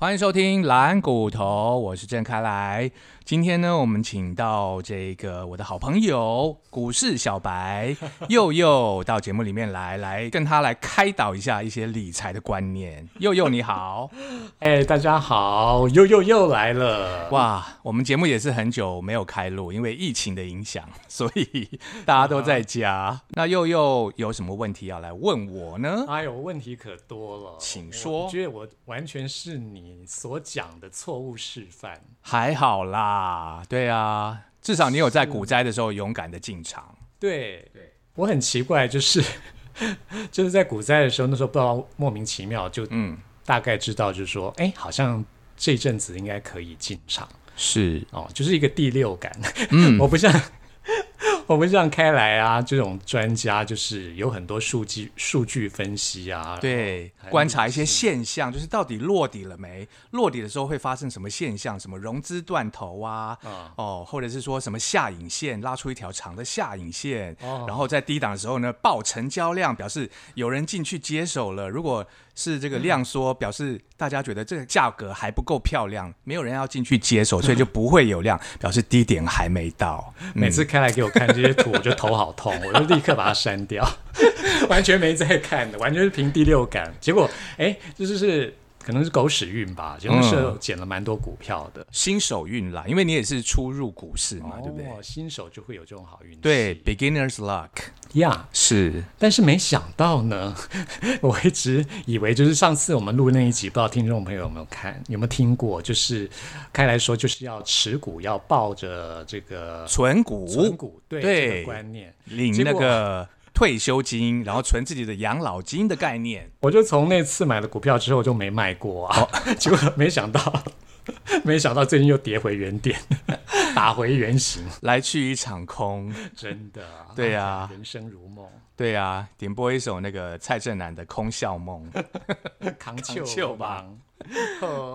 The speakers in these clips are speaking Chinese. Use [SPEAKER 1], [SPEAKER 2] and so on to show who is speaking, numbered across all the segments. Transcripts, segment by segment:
[SPEAKER 1] 欢迎收听蓝骨头，我是郑开来。今天呢，我们请到这个我的好朋友股市小白佑佑到节目里面来，来跟他来开导一下一些理财的观念。佑佑你好，
[SPEAKER 2] 哎，大家好，佑佑又来了。
[SPEAKER 1] 哇，我们节目也是很久没有开录，因为疫情的影响，所以大家都在家。那佑佑有什么问题要来问我呢？
[SPEAKER 2] 哎呦，问题可多了，
[SPEAKER 1] 请说。
[SPEAKER 2] 我觉得我完全是你所讲的错误示范。
[SPEAKER 1] 还好啦，对啊，至少你有在股灾的时候勇敢的进场。
[SPEAKER 2] 对对，我很奇怪，就是 就是在股灾的时候，那时候不知道莫名其妙就嗯，大概知道就是说，哎，好像这阵子应该可以进场。
[SPEAKER 1] 是
[SPEAKER 2] 哦，就是一个第六感。嗯，我不像。我们这样开来啊，这种专家就是有很多数据数据分析啊，
[SPEAKER 1] 对，观察一些现象，就是到底落底了没？落底的时候会发生什么现象？什么融资断头啊？哦，或者是说什么下影线拉出一条长的下影线，然后在低档的时候呢，爆成交量，表示有人进去接手了。如果是这个量缩，表示大家觉得这个价格还不够漂亮，没有人要进去接手，所以就不会有量，表示低点还没到。
[SPEAKER 2] 每次开来给我看这些图，我就头好痛，我就立刻把它删掉，完全没在看的，完全是凭第六感。结果，哎，就是是。可能是狗屎运吧，就是捡了蛮多股票的
[SPEAKER 1] 新手运啦，因为你也是初入股市嘛，对不对？
[SPEAKER 2] 新手就会有这种好运气，
[SPEAKER 1] 对，beginners luck
[SPEAKER 2] 呀，
[SPEAKER 1] 是。
[SPEAKER 2] 但是没想到呢，我一直以为就是上次我们录那一集，不知道听众朋友有没有看，有没有听过？就是开来说就是要持股，要抱着这个
[SPEAKER 1] 存股，
[SPEAKER 2] 存股对这个观念，
[SPEAKER 1] 领那个。退休金，然后存自己的养老金的概念，
[SPEAKER 2] 我就从那次买了股票之后就没卖过啊，结果没想到，没想到最近又跌回原点，打回原形，
[SPEAKER 1] 来去一场空，
[SPEAKER 2] 真的，
[SPEAKER 1] 对呀，
[SPEAKER 2] 人生如梦，
[SPEAKER 1] 对呀，点播一首那个蔡振南的《空笑梦》，
[SPEAKER 2] 扛球吧。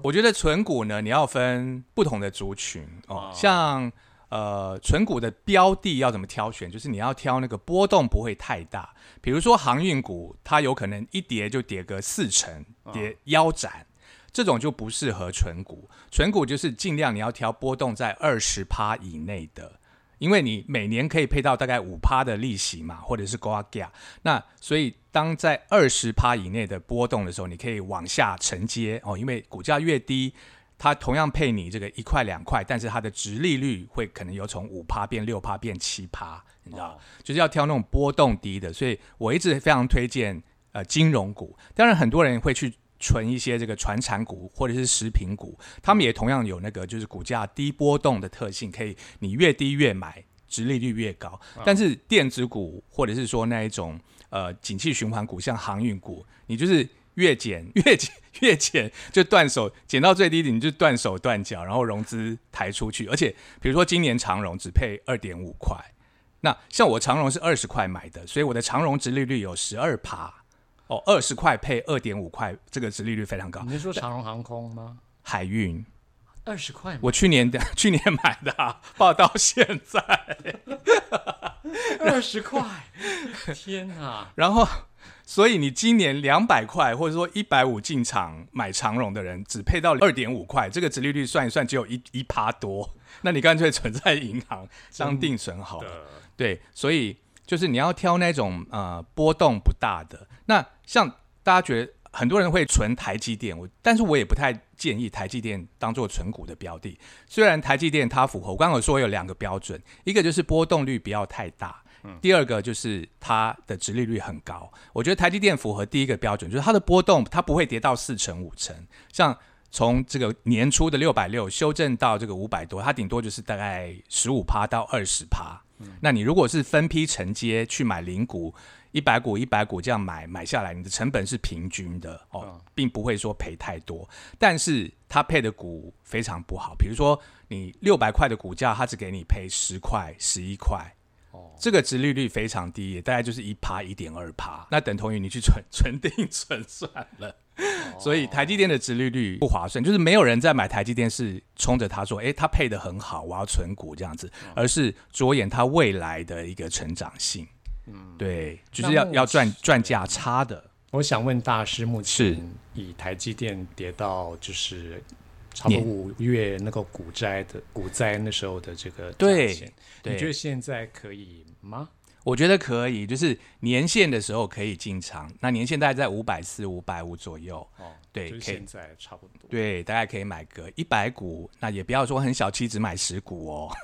[SPEAKER 1] 我觉得存股呢，你要分不同的族群哦，像。呃，存股的标的要怎么挑选？就是你要挑那个波动不会太大，比如说航运股，它有可能一跌就跌个四成，跌腰斩，这种就不适合存股。存股就是尽量你要挑波动在二十趴以内的，因为你每年可以配到大概五趴的利息嘛，或者是高价。那所以当在二十趴以内的波动的时候，你可以往下承接哦，因为股价越低。它同样配你这个一块两块，但是它的值利率会可能有从五趴变六趴变七趴，你知道，就是要挑那种波动低的。所以我一直非常推荐呃金融股。当然很多人会去存一些这个传产股或者是食品股，他们也同样有那个就是股价低波动的特性，可以你越低越买，值利率越高。但是电子股或者是说那一种呃景气循环股，像航运股，你就是越减 越减。越减就断手，减到最低点你就断手断脚，然后融资抬出去。而且比如说今年长融只配二点五块，那像我长融是二十块买的，所以我的长融值利率有十二趴。哦，二十块配二点五块，这个值利率非常高。
[SPEAKER 2] 你是说长荣航空吗？
[SPEAKER 1] 海运
[SPEAKER 2] 二十块，
[SPEAKER 1] 我去年的 去年买的，报到现在
[SPEAKER 2] 二十块，天哪！
[SPEAKER 1] 然后。所以你今年两百块或者说一百五进场买长荣的人，只配到二点五块，这个殖利率算一算只有一一趴多，那你干脆存在银行当定存好了。对，所以就是你要挑那种呃波动不大的。那像大家觉得很多人会存台积电，我但是我也不太建议台积电当做存股的标的。虽然台积电它符合我刚刚说有两个标准，一个就是波动率不要太大。第二个就是它的值利率很高，我觉得台积电符合第一个标准，就是它的波动它不会跌到四成五成，像从这个年初的六百六修正到这个五百多，它顶多就是大概十五趴到二十趴。那你如果是分批承接去买零股，一百股一百股这样买买下来，你的成本是平均的哦，并不会说赔太多。但是它配的股非常不好，比如说你六百块的股价，它只给你赔十块、十一块。这个值利率非常低，大概就是一趴一点二趴，那等同于你去存 存定存算了。所以台积电的值利率不划算，就是没有人在买台积电是冲着他说，哎，他配的很好，我要存股这样子，而是着眼它未来的一个成长性。嗯，对，就是要要赚赚价差的。
[SPEAKER 2] 我想问大师，目
[SPEAKER 1] 是
[SPEAKER 2] 前以台积电跌到就是差不多五月那个股灾的股灾那时候的这个
[SPEAKER 1] 对
[SPEAKER 2] 你觉得现在可以吗？
[SPEAKER 1] 我觉得可以，就是年限的时候可以进场，那年限大概在五百四、五百五左右，
[SPEAKER 2] 哦，
[SPEAKER 1] 对
[SPEAKER 2] 就是现在差不多。
[SPEAKER 1] 对，大概可以买个一百股，那也不要说很小气，只买十股哦。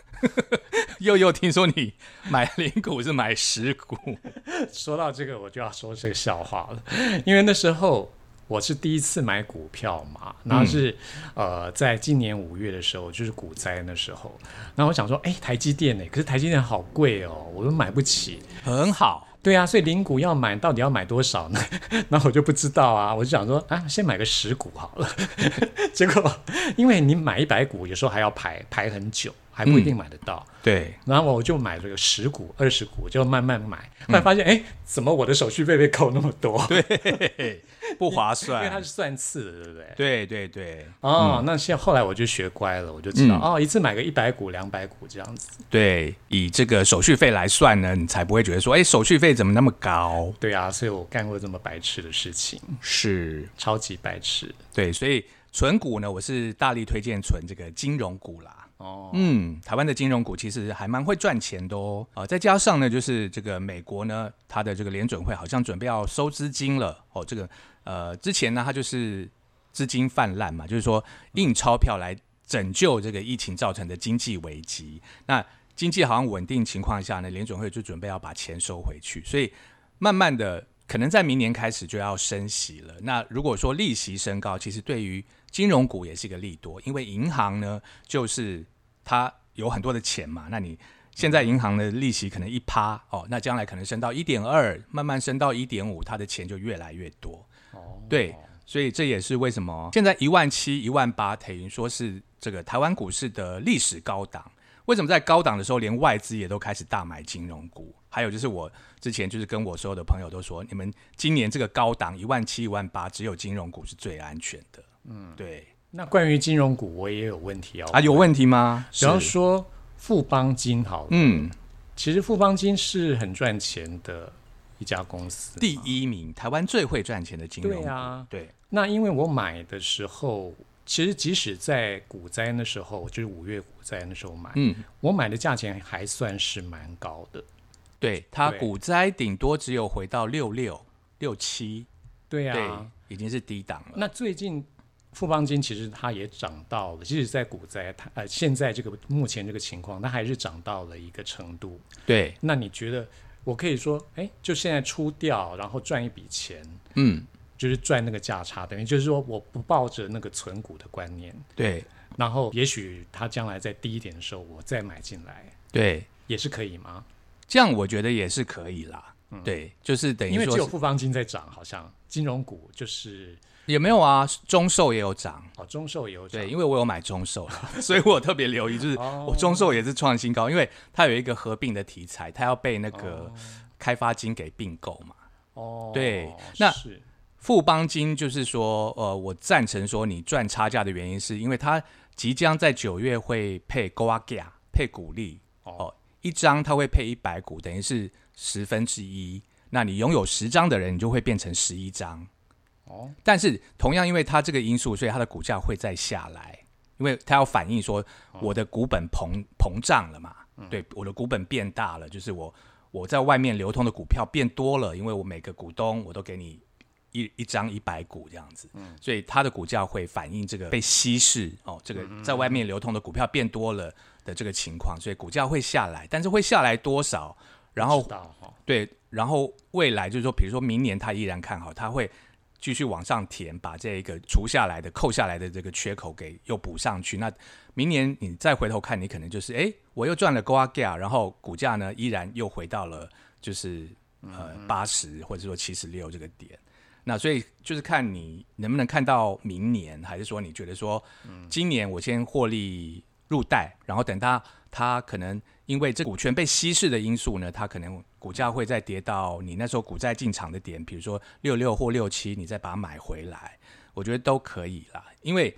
[SPEAKER 1] 又又听说你买零股是买十股，
[SPEAKER 2] 说到这个，我就要说这个笑话了，因为那时候我是第一次买股票嘛，然后是、呃，在今年五月的时候，就是股灾那时候，然后我想说，哎，台积电呢？可是台积电好贵哦，我都买不起。
[SPEAKER 1] 很好。
[SPEAKER 2] 对啊，所以零股要买，到底要买多少呢？那我就不知道啊，我就想说啊，先买个十股好了。结果因为你买一百股，有时候还要排排很久，还不一定买得到。
[SPEAKER 1] 对，
[SPEAKER 2] 然后我就买了个十股、二十股，就慢慢买。后来发现，哎、怎么我的手续费被扣那么多？对，
[SPEAKER 1] 不划算
[SPEAKER 2] 因为它。是算次的，对不对？
[SPEAKER 1] 对对对
[SPEAKER 2] 哦，那现在后来我就学乖了，我就知道、
[SPEAKER 1] 嗯
[SPEAKER 2] 哦，一次买个一百股、两百股这样子。
[SPEAKER 1] 对，以这个手续费来算呢，你才不会觉得说，哎，手续费怎么那么高？
[SPEAKER 2] 对啊，所以我干过这么白痴的事情，
[SPEAKER 1] 是，
[SPEAKER 2] 超级白痴。
[SPEAKER 1] 对，所以存股呢，我是大力推荐存这个金融股啦。
[SPEAKER 2] 哦，
[SPEAKER 1] 嗯，台湾的金融股其实还蛮会赚钱的哦。啊、再加上呢，就是这个美国呢，它的这个联准会好像准备要收资金了哦。这个呃，之前呢，它就是资金泛滥嘛，就是说印钞票来拯救这个疫情造成的经济危机。那经济好像稳定情况下呢，联准会就准备要把钱收回去，所以慢慢的。可能在明年开始就要升息了。那如果说利息升高，其实对于金融股也是一个利多，因为银行呢就是它有很多的钱嘛。那你现在银行的利息可能一趴哦，那将来可能升到一点二，慢慢升到一点五，他的钱就越来越多。
[SPEAKER 2] 哦，
[SPEAKER 1] 对，所以这也是为什么现在一万七、一万八，等于说是这个台湾股市的历史高档。为什么在高档的时候，连外资也都开始大买金融股？还有就是我之前就是跟我所有的朋友都说，你们今年这个高档一万七、一万八，只有金融股是最安全的。嗯，对
[SPEAKER 2] 那关于金融股，我也有问题要问
[SPEAKER 1] 啊，有问题吗？
[SPEAKER 2] 比方
[SPEAKER 1] 是
[SPEAKER 2] 说富邦金好了，
[SPEAKER 1] 嗯，
[SPEAKER 2] 其实富邦金是很赚钱的一家公司。
[SPEAKER 1] 第一名，台湾最会赚钱的金融股。
[SPEAKER 2] 对啊
[SPEAKER 1] 对，
[SPEAKER 2] 那因为我买的时候，其实即使在股灾那时候，就是五月股灾那时候买，
[SPEAKER 1] 嗯，
[SPEAKER 2] 我买的价钱还算是蛮高的。
[SPEAKER 1] 对，它股灾顶多只有回到六六六七，
[SPEAKER 2] 对啊，
[SPEAKER 1] 对，已经是低档了。
[SPEAKER 2] 那最近富邦金其实它也涨到了，即使在股灾，它呃现在这个目前这个情况，它还是涨到了一个程度。
[SPEAKER 1] 对，
[SPEAKER 2] 那你觉得我可以说，哎，就现在出掉，然后赚一笔钱，
[SPEAKER 1] 嗯，
[SPEAKER 2] 就是赚那个价差，等于就是说我不抱着那个存股的观念，
[SPEAKER 1] 对
[SPEAKER 2] 然后也许它将来在低一点的时候，我再买进来，
[SPEAKER 1] 对，
[SPEAKER 2] 也是可以吗？
[SPEAKER 1] 这样我觉得也是可以啦。对，就是等于
[SPEAKER 2] 因为只有富邦金在涨，好像金融股就是
[SPEAKER 1] 也没有啊，中寿也有涨。
[SPEAKER 2] 哦，中寿也有涨。
[SPEAKER 1] 对，，因为我有买中寿啦，所以我特别留意，就是
[SPEAKER 2] 哦。
[SPEAKER 1] 我中寿也是创新高，因为它有一个合并的题材，它要被那个开发金给并购嘛。
[SPEAKER 2] 哦，
[SPEAKER 1] 对那
[SPEAKER 2] 是。
[SPEAKER 1] 富邦金就是说，呃，我赞成说你赚差价的原因，是因为它即将在九月会配 g o a g a 配股利
[SPEAKER 2] 哦。
[SPEAKER 1] 哦，一张它会配一百股，等于是十分之一。那你拥有十张的人，你就会变成十一张。
[SPEAKER 2] 哦，
[SPEAKER 1] 但是同样因为它这个因素，所以它的股价会再下来，因为它要反映说我的股本膨膨胀了嘛，对，我的股本变大了，就是我我在外面流通的股票变多了，因为我每个股东我都给你一一张一百股这样子，所以它的股价会反映这个被稀释哦，这个在外面流通的股票变多了的这个情况，所以股价会下来，但是会下来多少？然后对，然后未来就是说，比如说明年他依然看好，他会继续往上填，把这个除下来的、扣下来的这个缺口给又补上去。那明年你再回头看，你可能就是哎，我又赚了 Go a g a 然后股价呢依然又回到了就是呃八十或者说七十六这个点。那所以就是看你能不能看到明年，还是说你觉得说，今年我先获利入袋，然后等它它可能因为这股权被稀释的因素呢，它可能股价会再跌到你那时候股债进场的点，比如说六六或六七，你再把它买回来，我觉得都可以啦。因为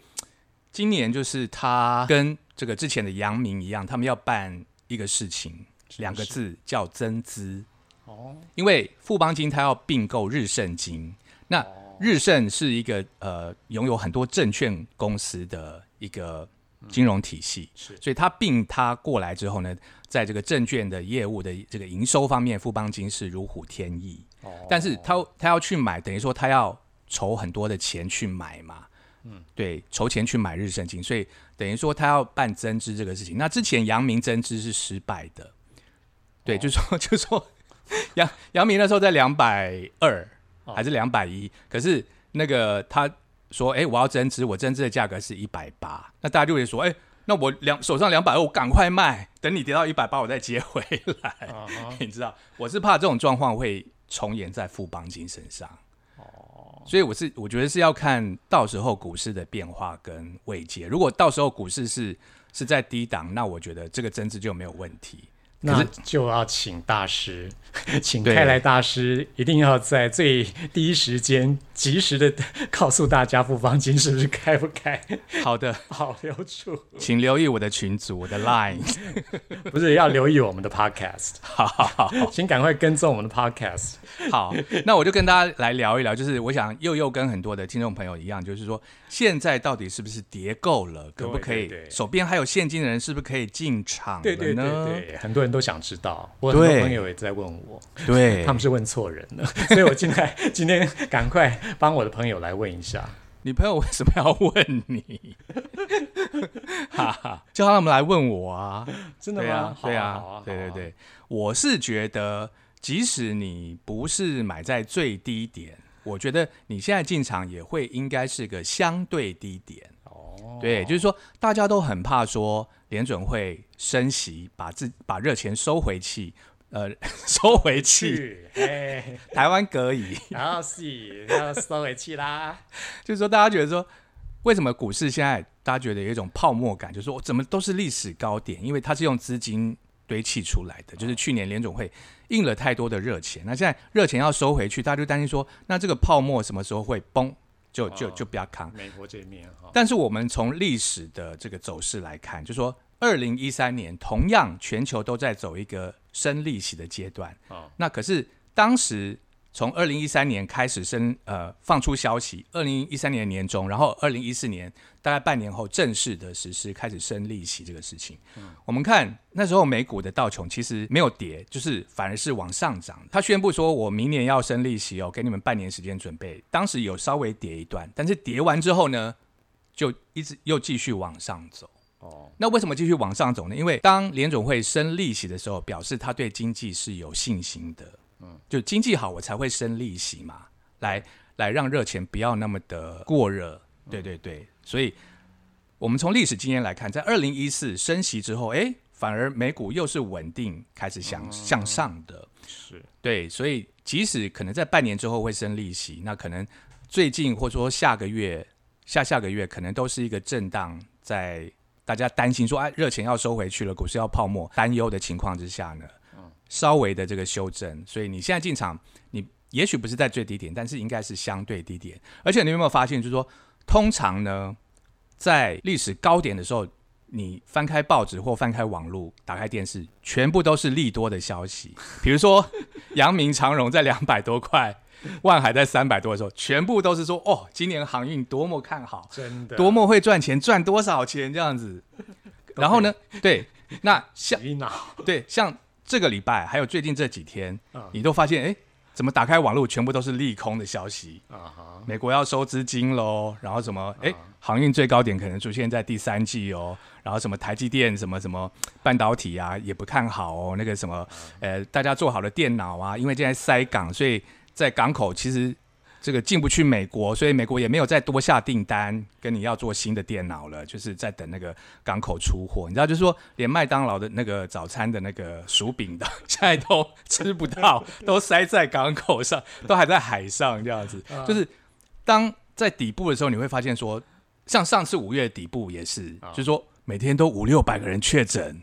[SPEAKER 1] 今年就是它跟这个之前的阳明一样，他们要办一个事情，两个字叫增资。
[SPEAKER 2] 哦，
[SPEAKER 1] 因为富邦金它要并购日盛金，那日盛是一个呃拥有很多证券公司的一个金融体系，
[SPEAKER 2] 是。
[SPEAKER 1] 所以他并他过来之后呢，在这个证券的业务的这个营收方面，富邦金是如虎添翼。
[SPEAKER 2] 哦。
[SPEAKER 1] 但是他他要去买，等于说他要筹很多的钱去买嘛，嗯，对，筹钱去买日盛金，所以等于说他要办增资这个事情。那之前阳明增资是失败的，对，就说 就说杨杨明那时候在两百二
[SPEAKER 2] 哦。
[SPEAKER 1] 还是两百一，可是那个他说，哎、我要增资，我增资的价格是一百八，那大家就会说，哎、那我两手上两百二，我赶快卖，等你跌到一百八，我再接回来。你知道，我是怕这种状况会重演在富邦金身上。哦，所以我是我觉得是要看到时候股市的变化跟位阶。如果到时候股市是是在低档，那我觉得这个增资就没有问题。
[SPEAKER 2] 那就要请大师，请
[SPEAKER 1] 对
[SPEAKER 2] 开来大师一定要在最第一时间及时的 告诉大家富邦金是不是开不开，
[SPEAKER 1] 好的，
[SPEAKER 2] 好留住，
[SPEAKER 1] 请留意我的群组，我的 Line。
[SPEAKER 2] 不是要留意我们的 podcast，
[SPEAKER 1] 好。好好
[SPEAKER 2] 请赶快跟踪我们的 podcast。
[SPEAKER 1] 好，那我就跟大家来聊一聊，就是我想又又跟很多的听众朋友一样，就是说现在到底是不是叠够了，可不可以
[SPEAKER 2] 对对。
[SPEAKER 1] 手边还有现金的人是不是可以进场了
[SPEAKER 2] 对对对
[SPEAKER 1] 呢？
[SPEAKER 2] 对，很多人都想知道，我很多朋友也在问我，
[SPEAKER 1] 对。
[SPEAKER 2] 他们是问错人了，所以我今天今天赶快帮我的朋友来问一下。
[SPEAKER 1] 你朋友为什么要问你？哈哈，叫他们来问我啊！
[SPEAKER 2] 真的
[SPEAKER 1] 对啊
[SPEAKER 2] 吗？，
[SPEAKER 1] 对啊，对对。对，我是觉得，即使你不是买在最低点，我觉得你现在进场也会应该是个相对低点。
[SPEAKER 2] 哦，
[SPEAKER 1] 对，就是说大家都很怕说联准会升息，把自把热钱收回去，呃，收回去，
[SPEAKER 2] 哎，
[SPEAKER 1] 台湾可以。
[SPEAKER 2] 然 后是要收回去啦。
[SPEAKER 1] 就是说，大家觉得说，为什么股市现在大家觉得有一种泡沫感，就是说怎么都是历史高点，因为它是用资金堆砌出来的。就是去年联总会印了太多的热钱，那现在热钱要收回去，大家就担心说，那这个泡沫什么时候会崩，就就就不要扛。
[SPEAKER 2] 美国这面哈，
[SPEAKER 1] 但是我们从历史的这个走势来看，就说二零一三年同样全球都在走一个升利息的阶段。
[SPEAKER 2] 哦
[SPEAKER 1] 那可是当时从二零一三年开始升呃放出消息，二零一三年年中，然后二零一四年大概半年后正式的实施开始升利息这个事情。嗯我们看那时候美股的道琼其实没有跌，就是反而是往上涨。他宣布说我明年要升利息哦，给你们半年时间准备。当时有稍微跌一段，但是跌完之后呢，就一直又继续往上走。
[SPEAKER 2] 哦，
[SPEAKER 1] 那为什么继续往上走呢？因为当联总会升利息的时候，表示他对经济是有信心的。嗯，就经济好，我才会升利息嘛，来来让热钱不要那么的过热。对对对，所以我们从历史经验来看，在二零一四升息之后，哎，反而美股又是稳定开始向向上的。
[SPEAKER 2] 是
[SPEAKER 1] 对，所以即使可能在半年之后会升利息，那可能最近或者说下个月、下下个月，可能都是一个震荡，在大家担心说，哎，热钱要收回去了，股市要泡沫，担忧的情况之下呢，稍微的这个修正。所以你现在进场，你也许不是在最低点，但是应该是相对低点。而且你有没有发现，就是说，通常呢，在历史高点的时候，你翻开报纸或翻开网络、打开电视，全部都是利多的消息。比如说，阳明长荣在两百多块，万海在三百多的时候，全部都是说哦，今年航运多么看好，
[SPEAKER 2] 真的
[SPEAKER 1] 多么会赚钱，赚多少钱这样子。然后呢，对，那像对像这个礼拜还有最近这几天，
[SPEAKER 2] 啊
[SPEAKER 1] 你都发现哎，怎么打开网络全部都是利空的消息？
[SPEAKER 2] 啊哈，
[SPEAKER 1] 美国要收资金喽，然后什么？哎、
[SPEAKER 2] 啊
[SPEAKER 1] 航运最高点可能出现在第三季哦，然后什么台积电什么什么半导体啊也不看好哦，那个什么呃，大家做好了电脑啊，因为现在塞港，所以在港口其实这个进不去美国，所以美国也没有再多下订单跟你要做新的电脑了，就是在等那个港口出货。你知道，就是说连麦当劳的那个早餐的那个薯饼的，现在都吃不到，都塞在港口上，都还在海上这样子，就是当在底部的时候，你会发现说，像上次五月底部也是，
[SPEAKER 2] 啊
[SPEAKER 1] 就是说每天都五六百个人确诊，
[SPEAKER 2] 对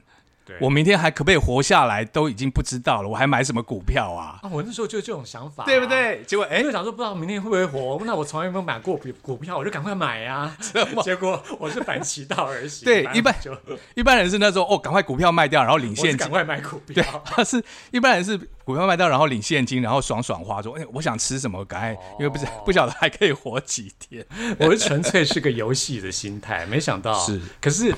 [SPEAKER 1] 我明天还可不可以活下来都已经不知道了，我还买什么股票啊？
[SPEAKER 2] 啊，我那时候就有这种想法、
[SPEAKER 1] 对不？对？结果哎
[SPEAKER 2] 哎，，就想说不知道明天会不会活，那我从来没有买过股股票，我就赶快买呀、结果我是反其道而行，
[SPEAKER 1] 对一般
[SPEAKER 2] 就
[SPEAKER 1] 一般人是那时候哦，赶快股票卖掉，然后领现金。
[SPEAKER 2] 赶快买股
[SPEAKER 1] 对
[SPEAKER 2] 票。，
[SPEAKER 1] 他是一般人是股票卖掉，然后领现金，然后爽爽花，说：“哎、我想吃什么，赶快，因为不是
[SPEAKER 2] 哦
[SPEAKER 1] 不晓得还可以活几天。
[SPEAKER 2] 我是纯粹是个游戏的心态，没想到
[SPEAKER 1] 是，
[SPEAKER 2] 可是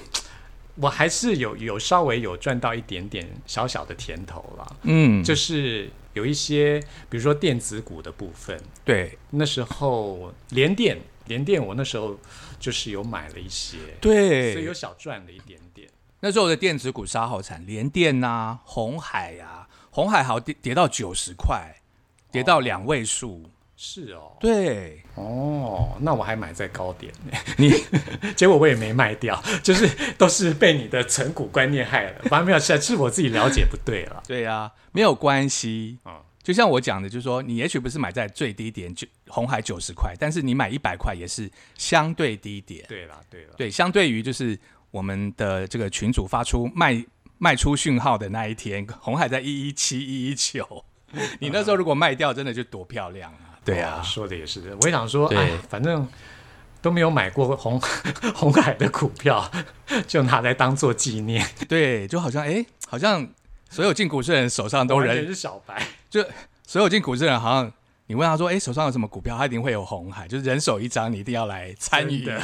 [SPEAKER 2] 我还是有有稍微有赚到一点点小小的甜头啦，”
[SPEAKER 1] 嗯，
[SPEAKER 2] 就是有一些比如说电子股的部分，
[SPEAKER 1] 对
[SPEAKER 2] 那时候联电联电我那时候就是有买了一些，对所以有，小赚了一点点。
[SPEAKER 1] 那时候的电子股杀好惨，联电呐、红海呀、红海好跌跌到九十块，跌到两位数。
[SPEAKER 2] 是哦，
[SPEAKER 1] 对，
[SPEAKER 2] 哦，那我还买在高点呢，
[SPEAKER 1] 你
[SPEAKER 2] 结果我也没卖掉，就是都是被你的存股观念害了。反正没有，是是我自己了解不对了。
[SPEAKER 1] 对呀、没有关系。
[SPEAKER 2] 啊、
[SPEAKER 1] 就像我讲的，就是说，你也许不是买在最低点，就红海九十块，但是你买一百块也是相对低点。
[SPEAKER 2] 对啦对啦，
[SPEAKER 1] 对，相对于就是我们的这个群主发出卖卖出讯号的那一天，红海在一一七一一九，你那时候如果卖掉，真的就多漂亮啊！对
[SPEAKER 2] 呀
[SPEAKER 1] 啊，
[SPEAKER 2] 说的也是，我也想说，哎，反正都没有买过 红 红海的股票，就拿来当做纪念，
[SPEAKER 1] 对，就好像哎，好像所有进股市的人手上都人，
[SPEAKER 2] 是小白。
[SPEAKER 1] 就所有进股市的人好像。你问他说：“哎，手上有什么股票？他一定会有红海，就是人手一张，你一定要来参与，
[SPEAKER 2] 的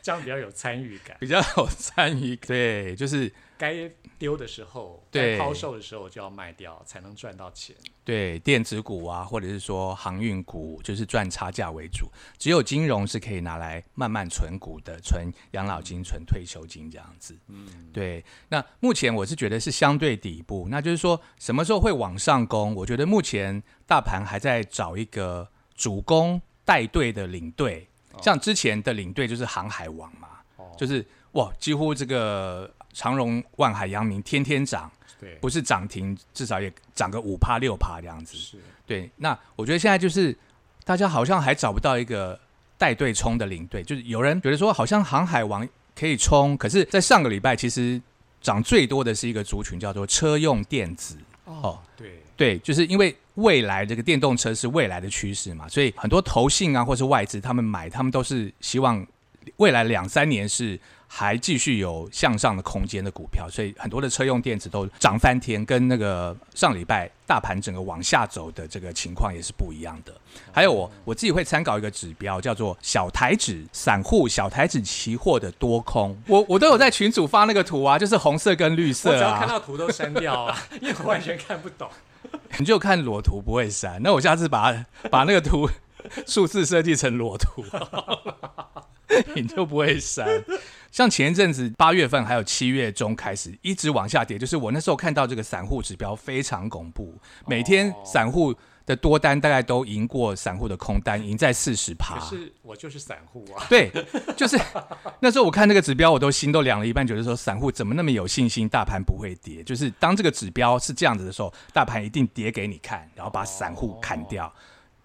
[SPEAKER 2] 这样比较有参与感。
[SPEAKER 1] 比较有参与。对，就是
[SPEAKER 2] 该丢的时候，
[SPEAKER 1] 对
[SPEAKER 2] 抛售的时候就要卖掉，才能赚到钱。
[SPEAKER 1] 对电子股啊，或者是说航运股，就是赚差价为主。只有金融是可以拿来慢慢存股的，存养老金、存退休金这样子。
[SPEAKER 2] 嗯，
[SPEAKER 1] 对，那目前我是觉得是相对底部，那就是说什么时候会往上攻？我觉得目前大盘还在找一个主攻带队的领队，像之前的领队就是航海王嘛，
[SPEAKER 2] 哦，
[SPEAKER 1] 就是哇，几乎这个长荣、万海、阳明天天涨，
[SPEAKER 2] 对，
[SPEAKER 1] 不是涨停，至少也涨个五趴六趴这样子。
[SPEAKER 2] 是
[SPEAKER 1] 对，那我觉得现在就是大家好像还找不到一个带队冲的领队，就是有人觉得说好像航海王可以冲，可是，在上个礼拜其实涨最多的是一个族群叫做车用电子。
[SPEAKER 2] 哦，对，
[SPEAKER 1] 对，就是因为未来这个电动车是未来的趋势嘛，所以很多投信啊或是外资他们买，他们都是希望未来两三年是还继续有向上的空间的股票，所以很多的车用电子都涨翻天，跟那个上礼拜大盘整个往下走的这个情况也是不一样的。还有我我自己会参考一个指标，叫做小台指散户小台指期货的多空，我我都有在群组发那个图啊，就是红色跟绿
[SPEAKER 2] 我只要看
[SPEAKER 1] 啊，
[SPEAKER 2] 到图都删掉啊，因为我完全看不懂。
[SPEAKER 1] 你就看裸图不会删，那我下次把把那个图数字设计成裸图，你就不会删。像前一阵子八月份还有七月中开始一直往下跌，就是我那时候看到这个散户指标非常恐怖，每天散户的多单大概都赢过散户的空单，赢在四十趴。
[SPEAKER 2] 可是我就是散户啊，
[SPEAKER 1] 对，就是那时候我看那个指标，我都心都凉了一半，觉得说散户怎么那么有信心，大盘不会跌？就是当这个指标是这样子的时候，大盘一定跌给你看，然后把散户砍掉，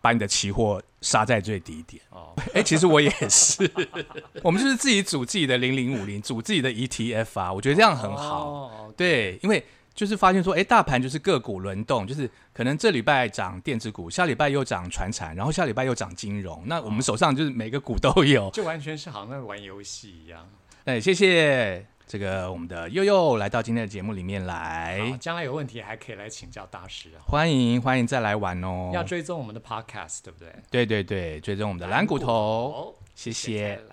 [SPEAKER 1] 把你的期货杀在最低点。
[SPEAKER 2] 哦，
[SPEAKER 1] 哎、其实我也是，我们就是自己组自己的零零五零，组自己的 ETF 啊，我觉得这样很好。
[SPEAKER 2] 哦，
[SPEAKER 1] 对，因为就是发现说，哎，大盘就是个股轮动，就是可能这礼拜涨电子股，下礼拜又涨船产，然后下礼拜又涨金融。那我们手上就是每个股都有。
[SPEAKER 2] 就完全是好像在玩游戏一样。
[SPEAKER 1] 哎，谢谢这个我们的悠悠来到今天的节目里面
[SPEAKER 2] 好
[SPEAKER 1] 来，
[SPEAKER 2] 将来有问题还可以来请教大师啊。
[SPEAKER 1] 欢迎欢迎再来玩哦。
[SPEAKER 2] 要追踪我们的 podcast，对不对？
[SPEAKER 1] 对对对，追踪我们的蓝骨头，
[SPEAKER 2] 哦，
[SPEAKER 1] 谢谢